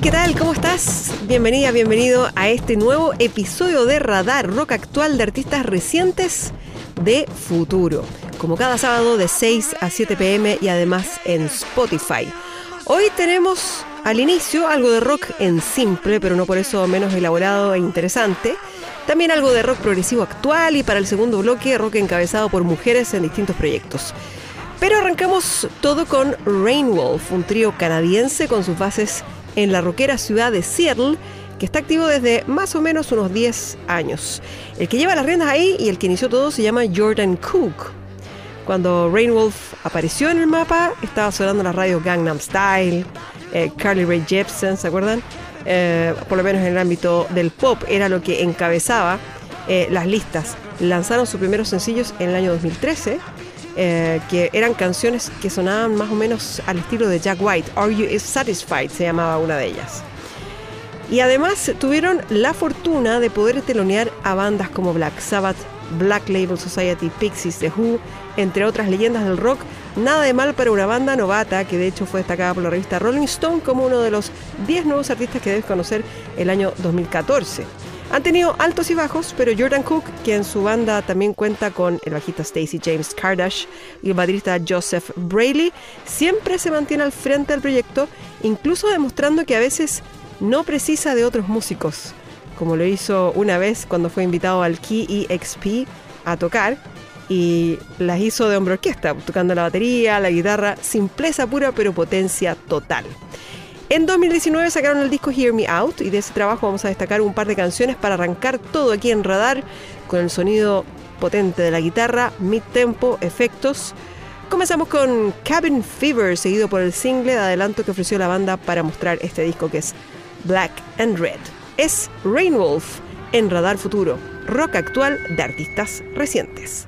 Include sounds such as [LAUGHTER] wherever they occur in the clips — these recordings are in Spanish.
¿Qué tal? ¿Cómo estás? Bienvenida, bienvenido a este nuevo episodio de Radar Rock Actual de artistas recientes de futuro. Como cada sábado de 6 a 7 pm y además en Spotify. Hoy tenemos al inicio algo de rock en simple, pero no por eso menos elaborado e interesante. También algo de rock progresivo actual y para el segundo bloque rock encabezado por mujeres en distintos proyectos. Pero arrancamos todo con Rainwolf, un trío canadiense con sus bases en la roquera ciudad de Seattle, que está activo desde más o menos unos 10 años. El que lleva las riendas ahí y el que inició todo se llama Jordan Cook. Cuando Rainwolf apareció en el mapa, estaba sonando las radios Gangnam Style, eh, Carly Rae Jepsen, ¿se acuerdan? Eh, por lo menos en el ámbito del pop, era lo que encabezaba eh, las listas. Lanzaron sus primeros sencillos en el año 2013 eh, que eran canciones que sonaban más o menos al estilo de Jack White. Are You Satisfied se llamaba una de ellas. Y además tuvieron la fortuna de poder telonear a bandas como Black Sabbath, Black Label Society, Pixies, The Who, entre otras leyendas del rock. Nada de mal para una banda novata que de hecho fue destacada por la revista Rolling Stone como uno de los 10 nuevos artistas que debes conocer el año 2014. Han tenido altos y bajos, pero Jordan Cook, que en su banda también cuenta con el bajista Stacy James Kardash y el baterista Joseph Brayley, siempre se mantiene al frente del proyecto, incluso demostrando que a veces no precisa de otros músicos, como lo hizo una vez cuando fue invitado al Key EXP a tocar y las hizo de hombre orquesta, tocando la batería, la guitarra, simpleza pura pero potencia total. En 2019 sacaron el disco Hear Me Out y de ese trabajo vamos a destacar un par de canciones para arrancar todo aquí en Radar con el sonido potente de la guitarra, mid tempo, efectos. Comenzamos con Cabin Fever, seguido por el single de adelanto que ofreció la banda para mostrar este disco que es Black and Red. Es Rainwolf en Radar Futuro, rock actual de artistas recientes.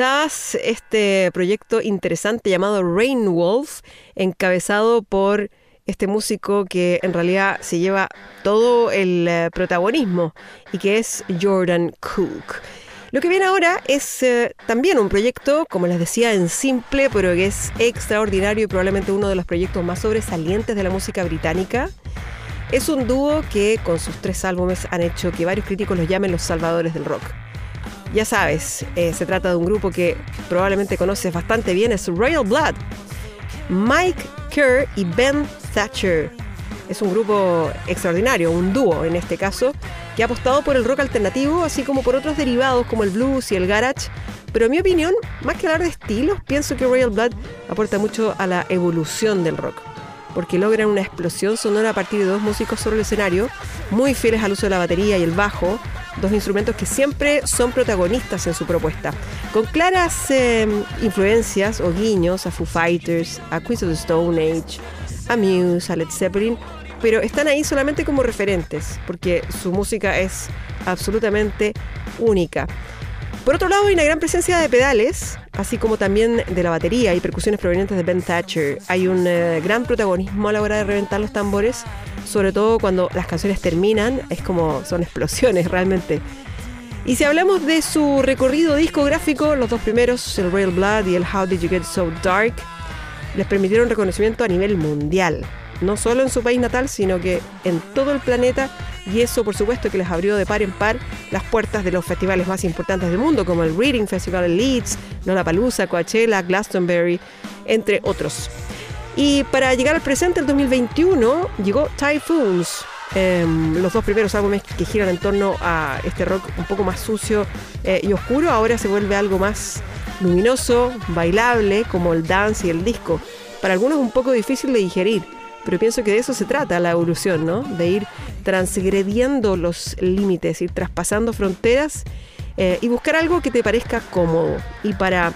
Este proyecto interesante llamado Rain Wolf, encabezado por este músico que en realidad se lleva todo el eh, protagonismo y que es Jordan Cook. Lo que viene ahora es eh, también un proyecto, como les decía, en simple, pero que es extraordinario y probablemente uno de los proyectos más sobresalientes de la música británica. Es un dúo que con sus tres álbumes han hecho que varios críticos los llamen los salvadores del rock. Ya sabes, eh, se trata de un grupo que probablemente conoces bastante bien, es Royal Blood. Mike Kerr y Ben Thatcher. Es un grupo extraordinario, un dúo en este caso, que ha apostado por el rock alternativo, así como por otros derivados como el blues y el garage. Pero en mi opinión, más que hablar de estilos, pienso que Royal Blood aporta mucho a la evolución del rock porque logran una explosión sonora a partir de dos músicos sobre el escenario, muy fieles al uso de la batería y el bajo, dos instrumentos que siempre son protagonistas en su propuesta, con claras eh, influencias o guiños a Foo Fighters, a Queens of the Stone Age, a Muse, a Led Zeppelin, pero están ahí solamente como referentes, porque su música es absolutamente única. Por otro lado, hay una gran presencia de pedales, así como también de la batería y percusiones provenientes de Ben Thatcher. Hay un eh, gran protagonismo a la hora de reventar los tambores, sobre todo cuando las canciones terminan, es como son explosiones [LAUGHS] realmente. Y si hablamos de su recorrido discográfico, los dos primeros, el Royal Blood y el How Did You Get So Dark, les permitieron reconocimiento a nivel mundial. no solo en su país natal, sino que en todo el planeta. Y eso, por supuesto, que les abrió de par en par las puertas de los festivales más importantes del mundo, como el Reading Festival en Leeds, Lollapalooza, Coachella, Glastonbury, entre otros. Y para llegar al presente, el 2021, llegó Typhoons, em, los dos primeros álbumes que giran en torno a este rock un poco más sucio eh, y oscuro, ahora se vuelve algo más luminoso, bailable, como el dance y el disco. Para algunos un poco difícil de digerir, pero pienso que de eso se trata la evolución, ¿no? De ir transgrediendo los límites, ir traspasando fronteras eh, y buscar algo que te parezca cómodo. Y para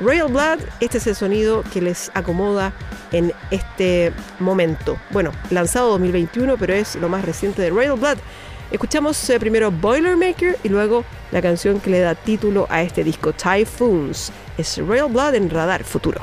Royal Blood, este es el sonido que les acomoda en este momento. Bueno, lanzado 2021, pero es lo más reciente de Royal Blood. Escuchamos eh, primero Boilermaker y luego la canción que le da título a este disco, Typhoons. Es Royal Blood en Radar Futuro.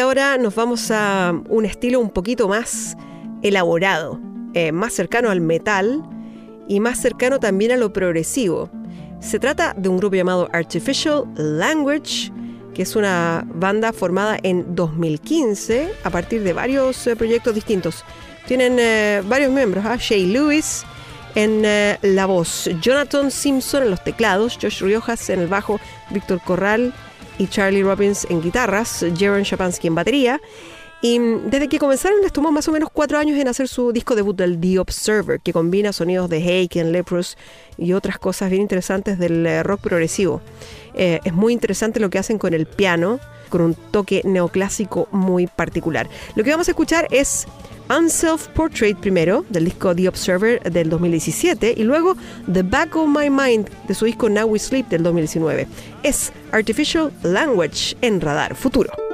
Ahora nos vamos a un estilo un poquito más elaborado, eh, más cercano al metal y más cercano también a lo progresivo. Se trata de un grupo llamado Artificial Language, que es una banda formada en 2015 a partir de varios eh, proyectos distintos. Tienen eh, varios miembros, ¿ah? Shay Lewis en eh, la voz, Jonathan Simpson en los teclados, Josh Riojas en el bajo, Víctor Corral y Charlie Robbins en guitarras, Jaron Shapansky en batería. Y desde que comenzaron les tomó más o menos cuatro años en hacer su disco debut del The Observer, que combina sonidos de Haken, Leprous y otras cosas bien interesantes del eh, rock progresivo. Eh, es muy interesante lo que hacen con el piano, con un toque neoclásico muy particular. Lo que vamos a escuchar es Unself Portrait primero, del disco The Observer del 2017, y luego The Back of My Mind, de su disco Now We Sleep del 2019. Es Artificial Language en Radar Futuro.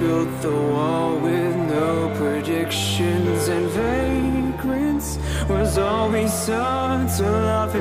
Built the wall with no predictions and vagrants. Was all we saw to love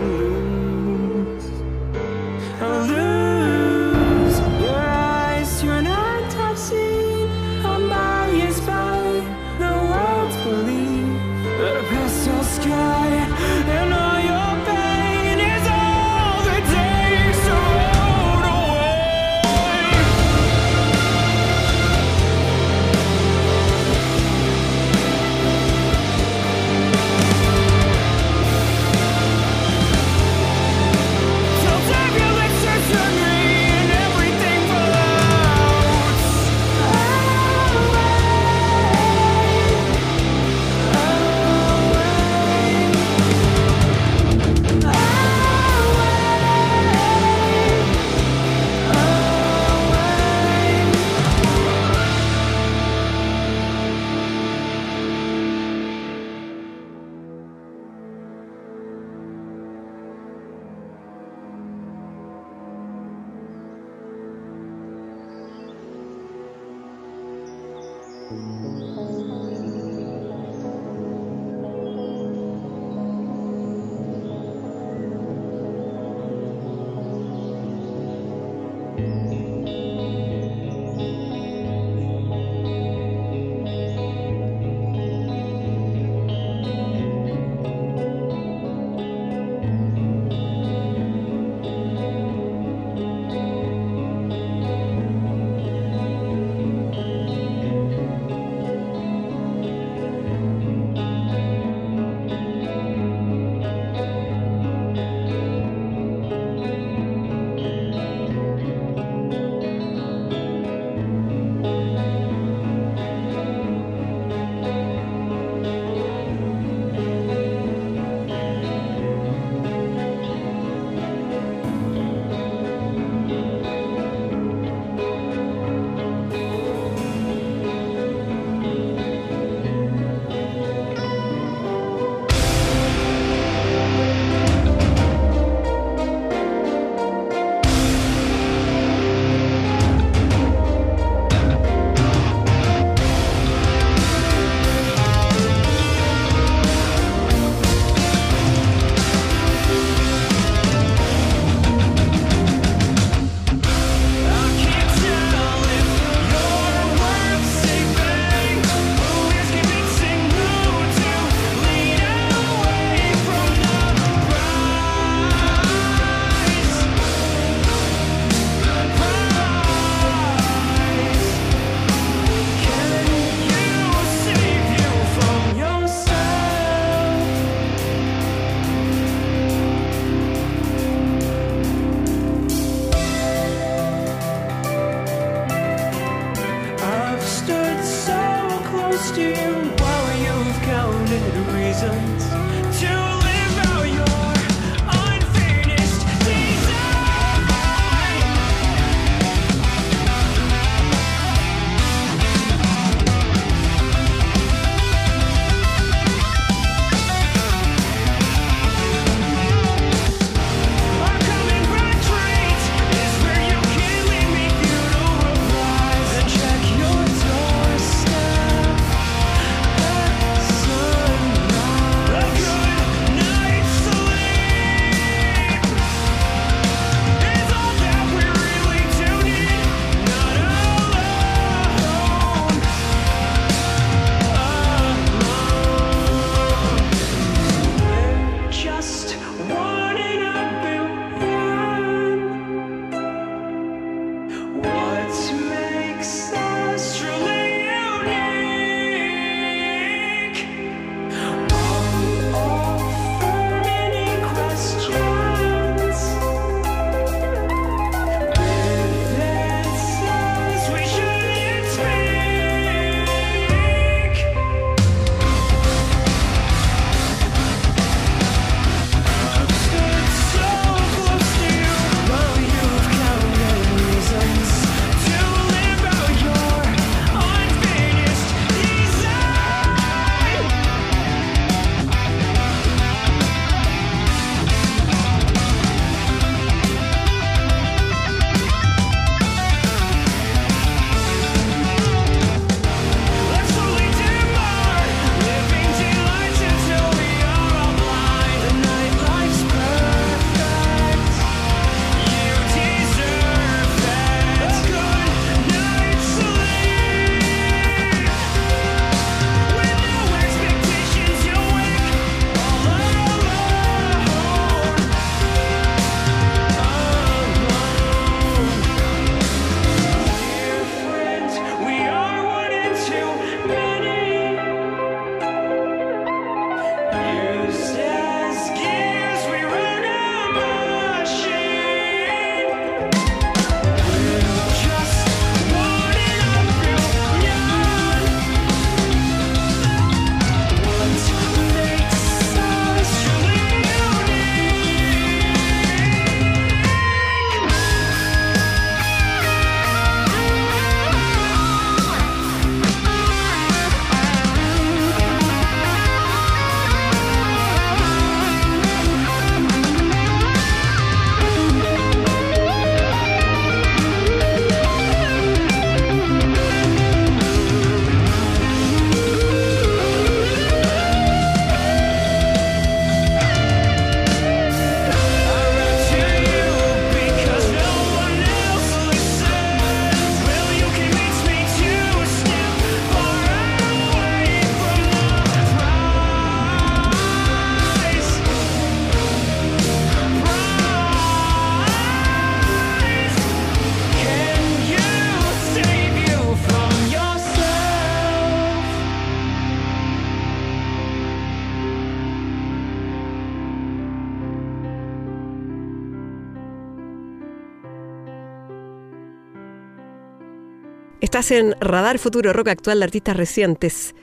Estás en Radar Futuro Rock Actual de Artistas Recientes.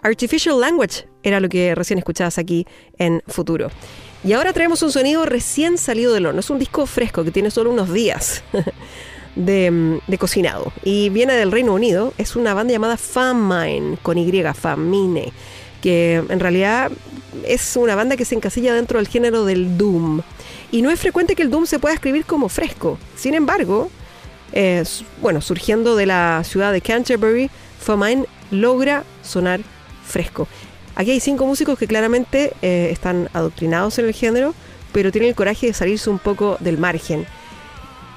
Artificial Language era lo que recién escuchabas aquí en Futuro. Y ahora traemos un sonido recién salido del horno. Es un disco fresco que tiene solo unos días [LAUGHS] de, mm, de cocinado. Y viene del Reino Unido. Es una banda llamada Famine, con Y, Famine. Que en realidad es una banda que se encasilla dentro del género del Doom. Y no es frecuente que el Doom se pueda escribir como fresco. Sin embargo, eh, bueno, surgiendo de la ciudad de Canterbury, Famine logra sonar fresco. Aquí hay cinco músicos que claramente eh, están adoctrinados en el género, pero tienen el coraje de salirse un poco del margen.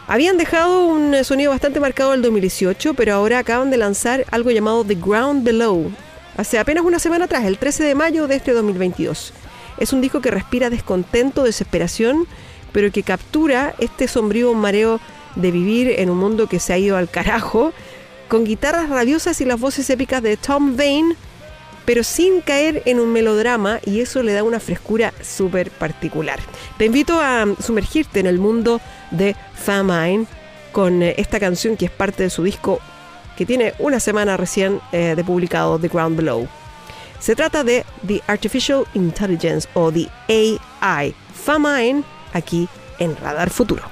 Habían dejado un eh, sonido bastante marcado el 2018, pero ahora acaban de lanzar algo llamado The Ground Below, hace apenas una semana atrás, el 13 de mayo de este 2022. Es un disco que respira descontento, desesperación, pero que captura este sombrío mareo de vivir en un mundo que se ha ido al carajo, con guitarras rabiosas y las voces épicas de Tom Vane, pero sin caer en un melodrama y eso le da una frescura súper particular. Te invito a sumergirte en el mundo de Famine con eh, esta canción que es parte de su disco que tiene una semana recién eh, de publicado, The Ground Below. Se trata de The Artificial Intelligence o The AI, Famine, aquí en Radar Futuro.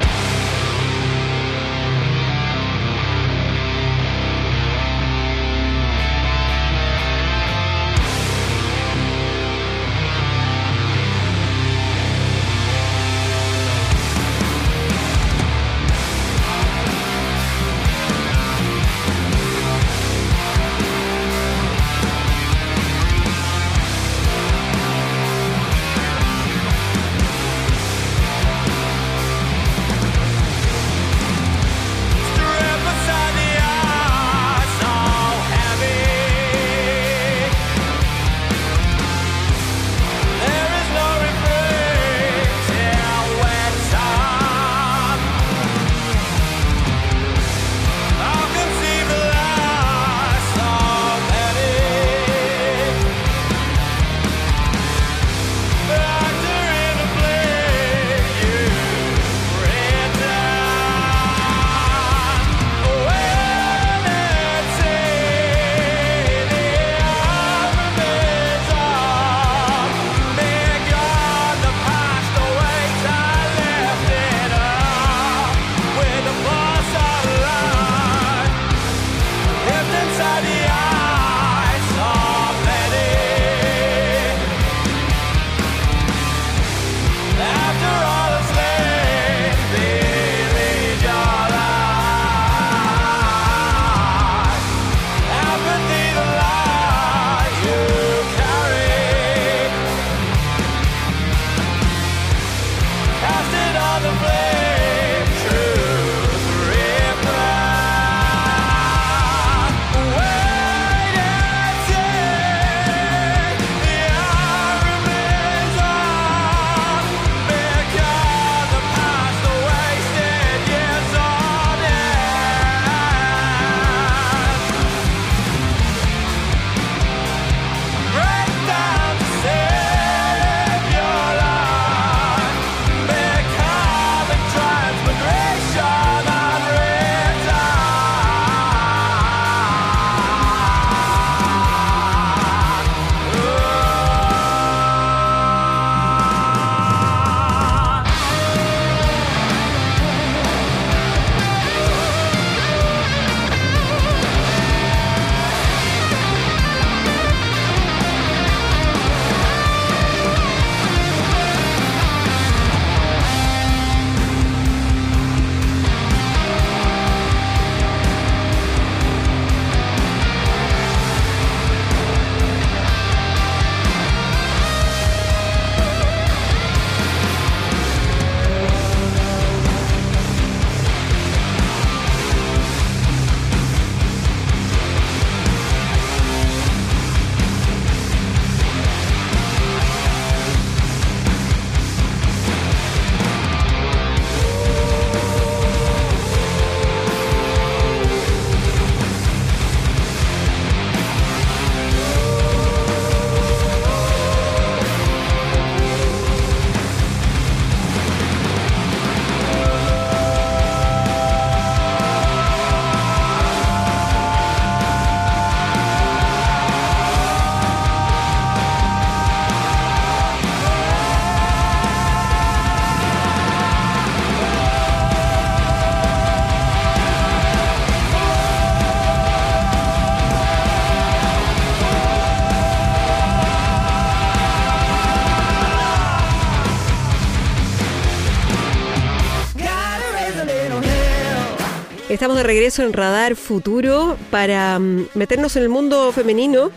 Estamos de regreso en Radar Futuro para mm, meternos en el mundo femenino.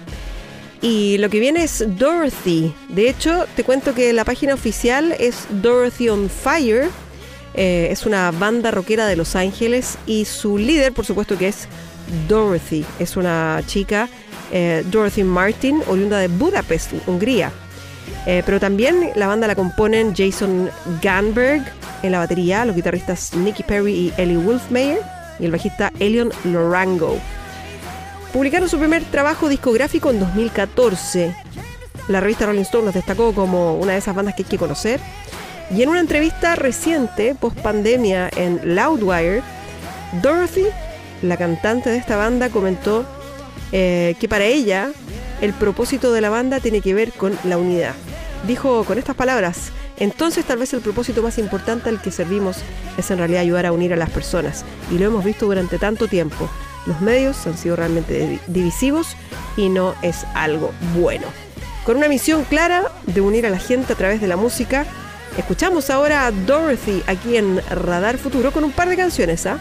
Y lo que viene es Dorothy. De hecho, te cuento que la página oficial es Dorothy on Fire. Eh, es una banda rockera de Los Ángeles y su líder, por supuesto, que es Dorothy. Es una chica, eh, Dorothy Martin, oriunda de Budapest, Hungría. Eh, pero también la banda la componen Jason Ganberg en la batería, los guitarristas Nicky Perry y Ellie Wolfmeyer y el bajista Elion Lorango. Publicaron su primer trabajo discográfico en 2014. La revista Rolling Stone los destacó como una de esas bandas que hay que conocer. Y en una entrevista reciente, post pandemia en Loudwire, Dorothy, la cantante de esta banda, comentó eh, que para ella el propósito de la banda tiene que ver con la unidad. Dijo con estas palabras, entonces tal vez el propósito más importante al que servimos es en realidad ayudar a unir a las personas. Y lo hemos visto durante tanto tiempo. Los medios han sido realmente divi- divisivos y no es algo bueno. Con una misión clara de unir a la gente a través de la música, escuchamos ahora a Dorothy aquí en Radar Futuro con un par de canciones. ¿ah?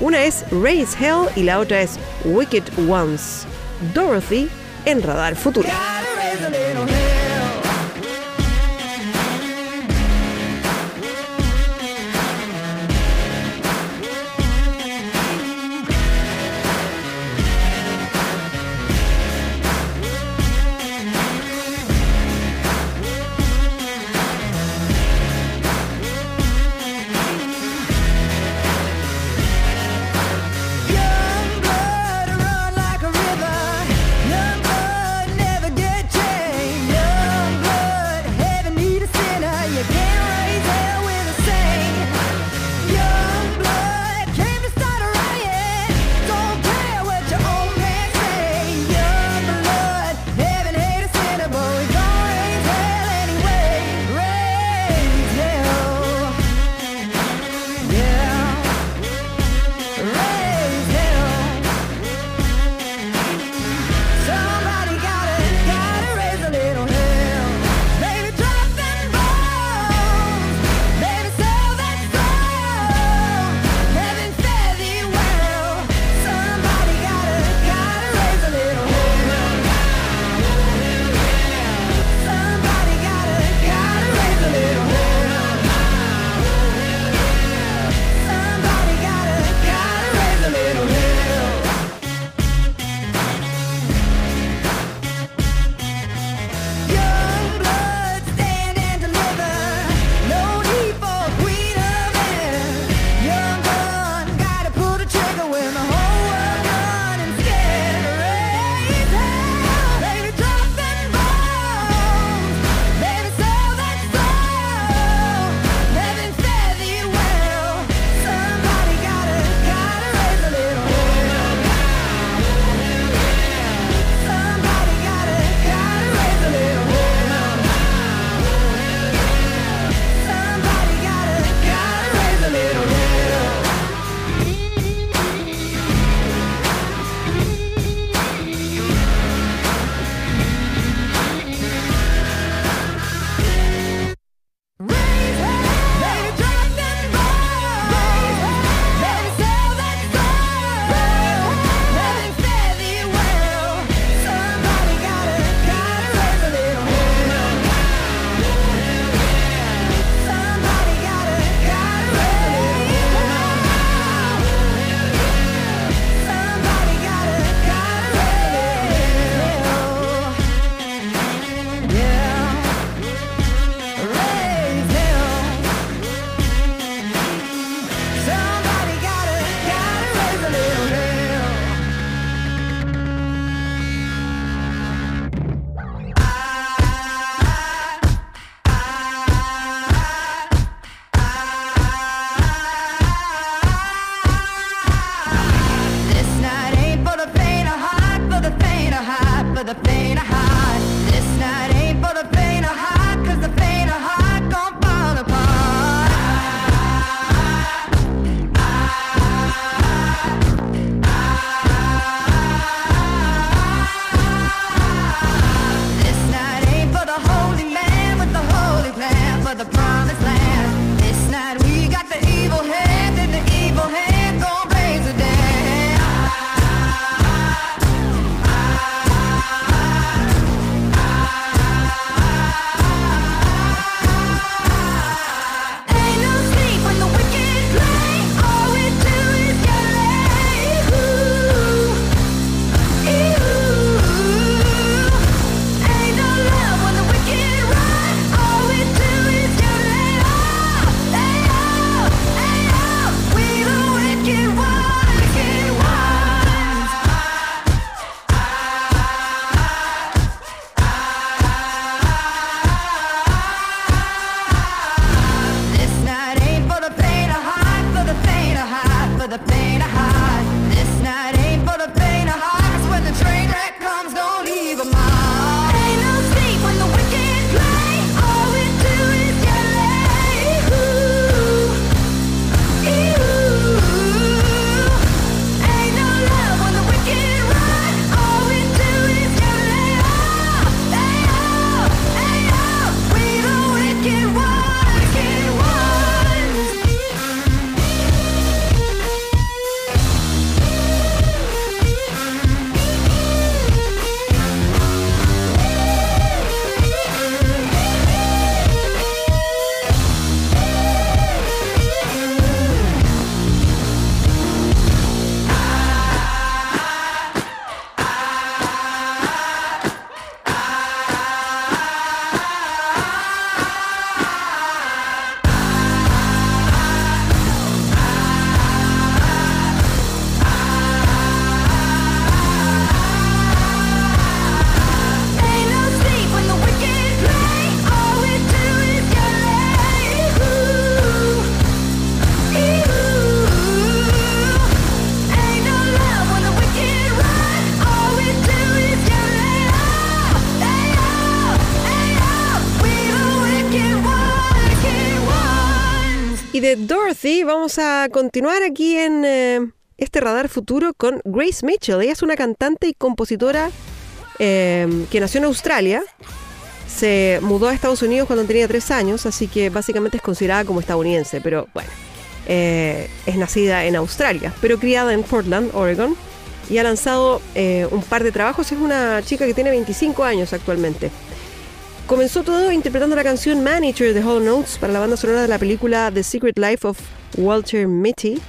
Una es Raise Hell y la otra es Wicked Ones. Dorothy en Radar Futuro. Vamos a continuar aquí en eh, este radar futuro con Grace Mitchell. Ella es una cantante y compositora eh, que nació en Australia. Se mudó a Estados Unidos cuando tenía tres años, así que básicamente es considerada como estadounidense, pero bueno, eh, es nacida en Australia, pero criada en Portland, Oregon, y ha lanzado un par de trabajos. Es una chica que tiene 25 años actualmente. Comenzó todo interpretando la canción Manager de Hollow Notes para la banda sonora de la película The Secret Life of Walter Mitty.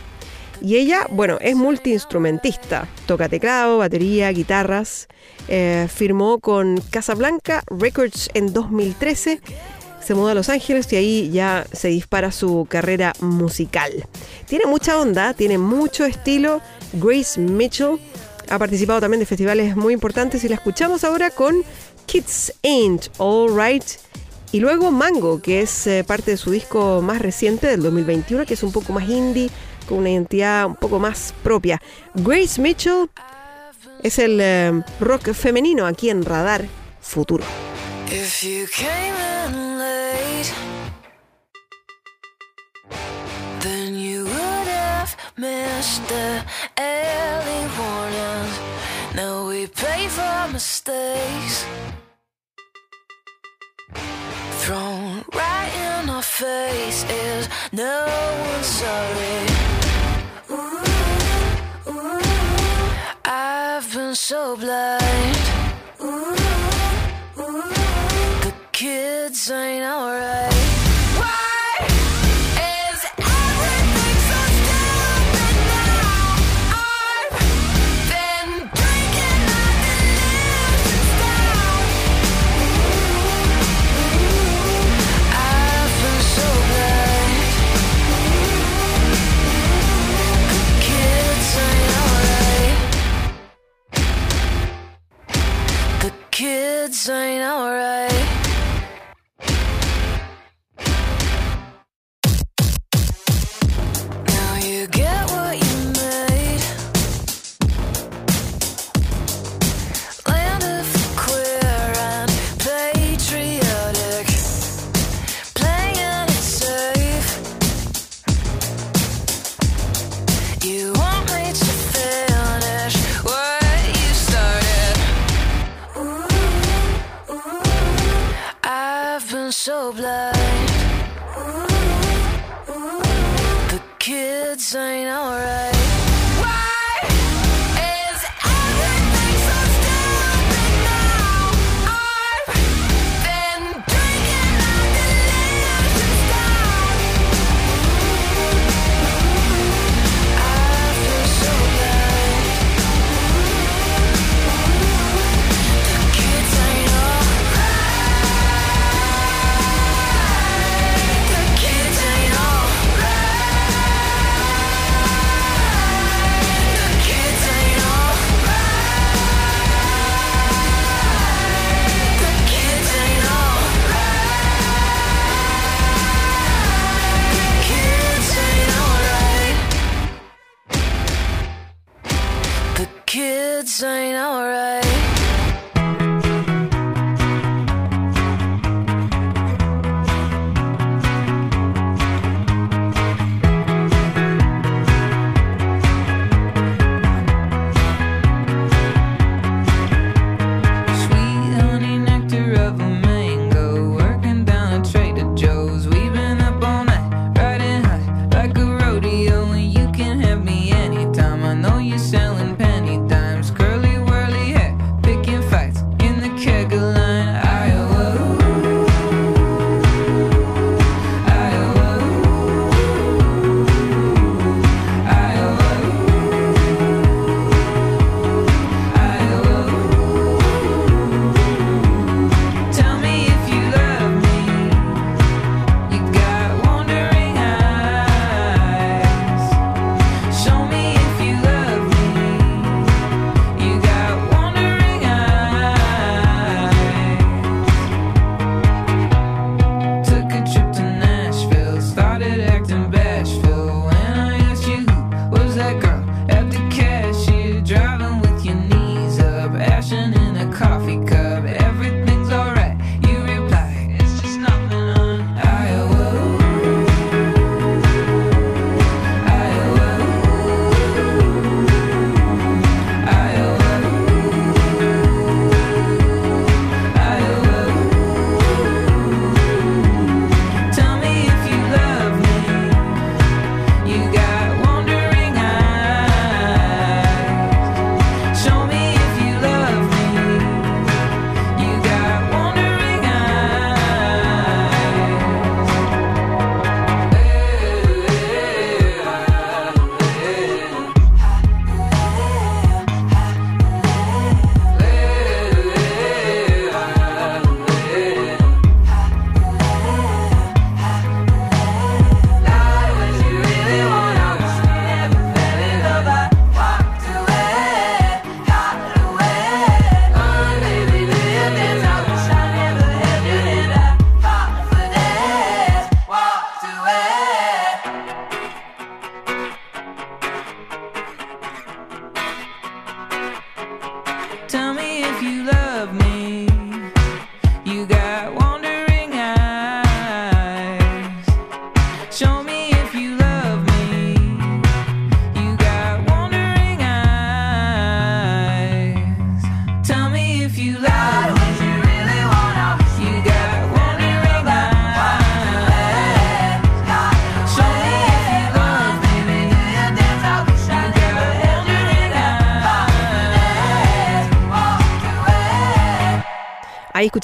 Y ella, bueno, es multiinstrumentista. Toca teclado, batería, guitarras. Eh, firmó con Casablanca Records en 2013. Se mudó a Los Ángeles y ahí ya se dispara su carrera musical. Tiene mucha onda, tiene mucho estilo. Grace Mitchell ha participado también de festivales muy importantes y la escuchamos ahora con Kids Ain't Alright. Y luego Mango, que es eh, parte de su disco más reciente del 2021, que es un poco más indie, con una identidad un poco más propia. Grace Mitchell es el eh, rock femenino aquí en Radar Futuro. If you came in late, then you would have missed the early warning. Now we pay for mistakes thrown right in our face. Is no one sorry? I've been so blind. The kids ain't alright. Kids ain't alright. Now you get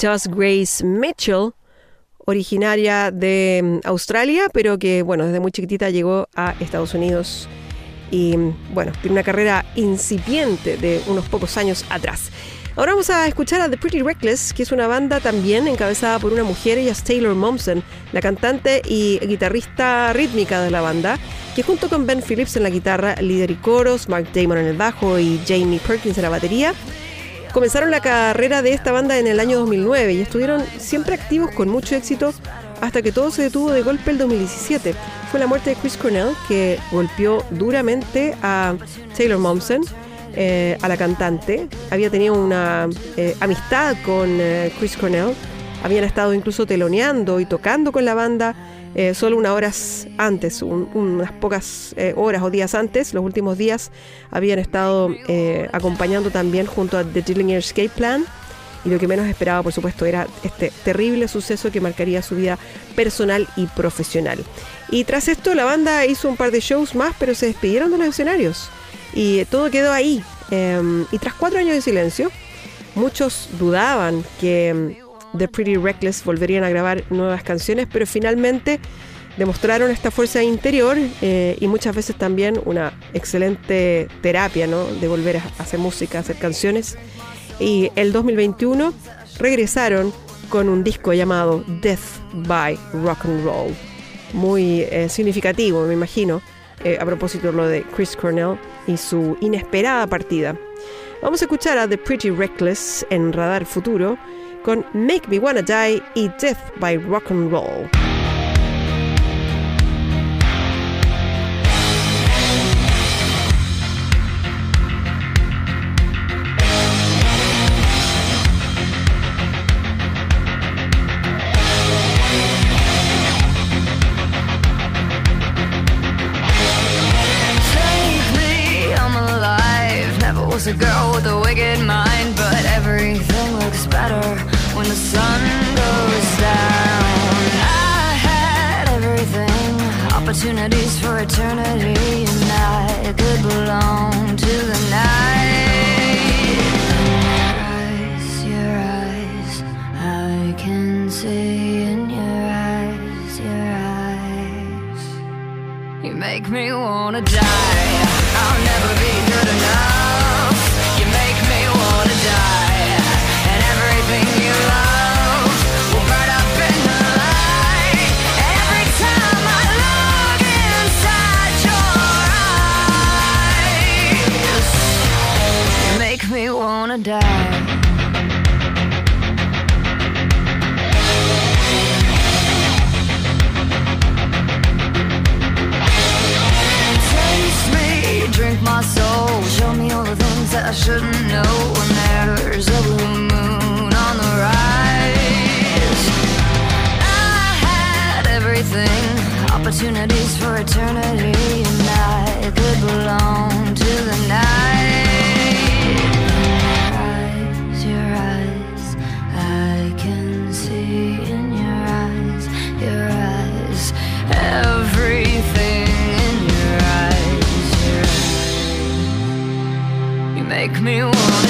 Escuchabas Grace Mitchell, originaria de mm, Australia, pero que, bueno, desde muy chiquitita llegó a Estados Unidos y, mm, bueno, tiene una carrera incipiente de unos pocos años atrás. Ahora vamos a escuchar a The Pretty Reckless, que es una banda también encabezada por una mujer, ella es Taylor Momsen, la cantante y guitarrista rítmica de la banda, que junto con Ben Phillips en la guitarra, líder y coros, Mark Damon en el bajo y Jamie Perkins en la batería, comenzaron la carrera de esta banda en el año 2009 y estuvieron siempre activos con mucho éxito hasta que todo se detuvo de golpe el 2017. Fue la muerte de Chris Cornell que golpeó duramente a Taylor Momsen, eh, a la cantante. Había tenido una eh, amistad con eh, Chris Cornell. Habían estado incluso teloneando y tocando con la banda eh, solo unas horas antes, un- unas pocas eh, horas o días antes, los últimos días, habían estado eh, acompañando también junto a The Dillinger Escape Plan. Y lo que menos esperaba, por supuesto, era este terrible suceso que marcaría su vida personal y profesional. Y tras esto, la banda hizo un par de shows más, pero se despidieron de los escenarios. Y todo quedó ahí. Em, y tras cuatro años de silencio, muchos dudaban que em, The Pretty Reckless volverían a grabar nuevas canciones, pero finalmente demostraron esta fuerza interior eh, y muchas veces también una excelente terapia, ¿no? De volver a hacer música, a hacer canciones. Y el 2021 regresaron con un disco llamado Death by Rock and Roll. Muy eh, significativo, me imagino, eh, a propósito de lo de Chris Cornell y su inesperada partida. Vamos a escuchar a The Pretty Reckless en Radar Futuro con Make Me Wanna Die y Death by Rock and Roll. Eternity, and I could belong to the night. Your eyes, your eyes, I can see in your eyes, your eyes. You make me wanna die. Wanna die. Drink my soul, show me all the things that I shouldn't know. When there's a blue moon on the rise, I had everything, opportunities for eternity, and I could belong to the night. Make me wanna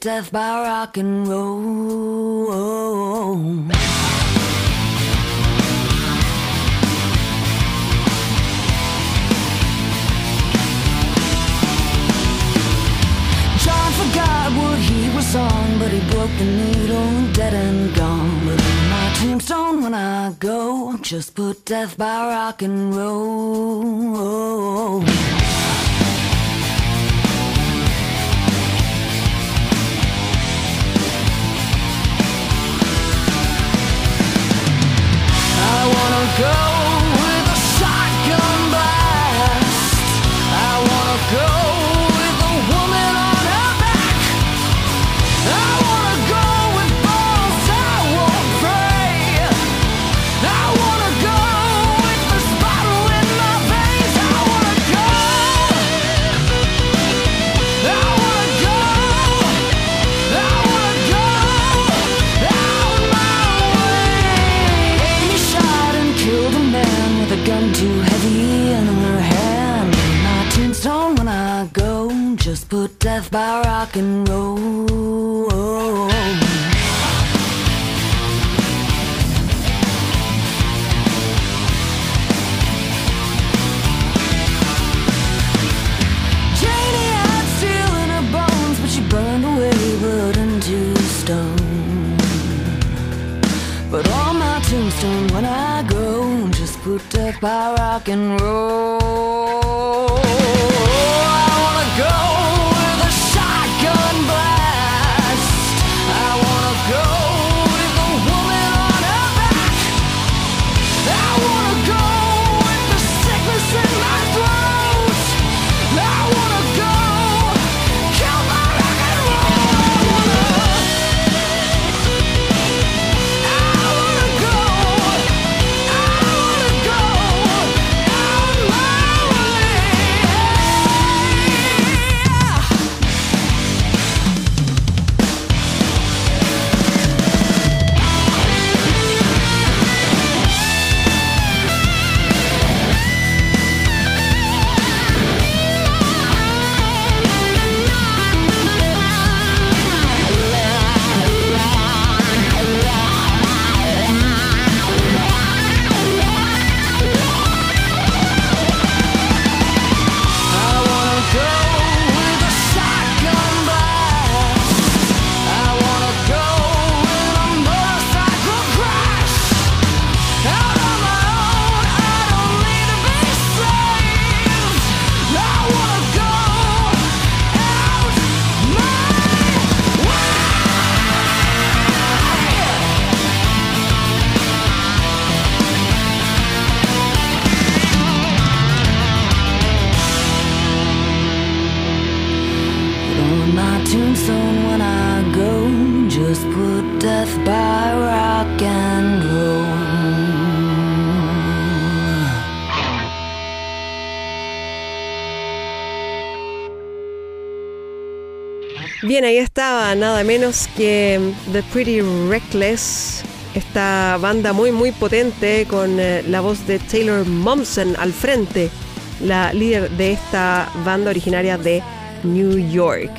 death by rock and roll. John forgot what he was on, but he broke the needle, dead and gone. But on my tombstone when I go, just put death by rock and roll. Wanna go rock and roll. Nada menos que The Pretty Reckless, esta banda muy muy potente con eh, la voz de Taylor Momsen al frente, la líder de esta banda originaria de New York.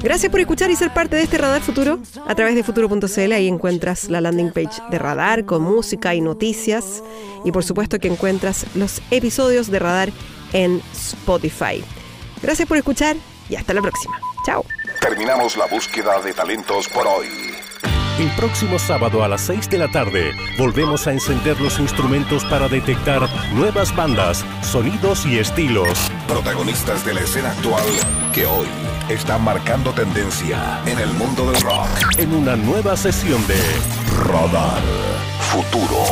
Gracias por escuchar y ser parte de este Radar Futuro a través de futuro.cl. Ahí encuentras la landing page de Radar con música y noticias. Y por supuesto que encuentras los episodios de Radar en Spotify. Gracias por escuchar y hasta la próxima. Chao. Terminamos la búsqueda de talentos por hoy. El próximo sábado a las 6 de la tarde volvemos a encender los instrumentos para detectar nuevas bandas, sonidos y estilos. Protagonistas de la escena actual que hoy están marcando tendencia en el mundo del rock. En una nueva sesión de Radar Futuro.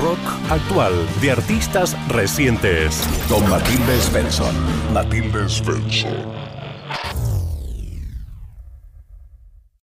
rock actual de artistas recientes. Con Matilde Svensson. Matilde Svensson.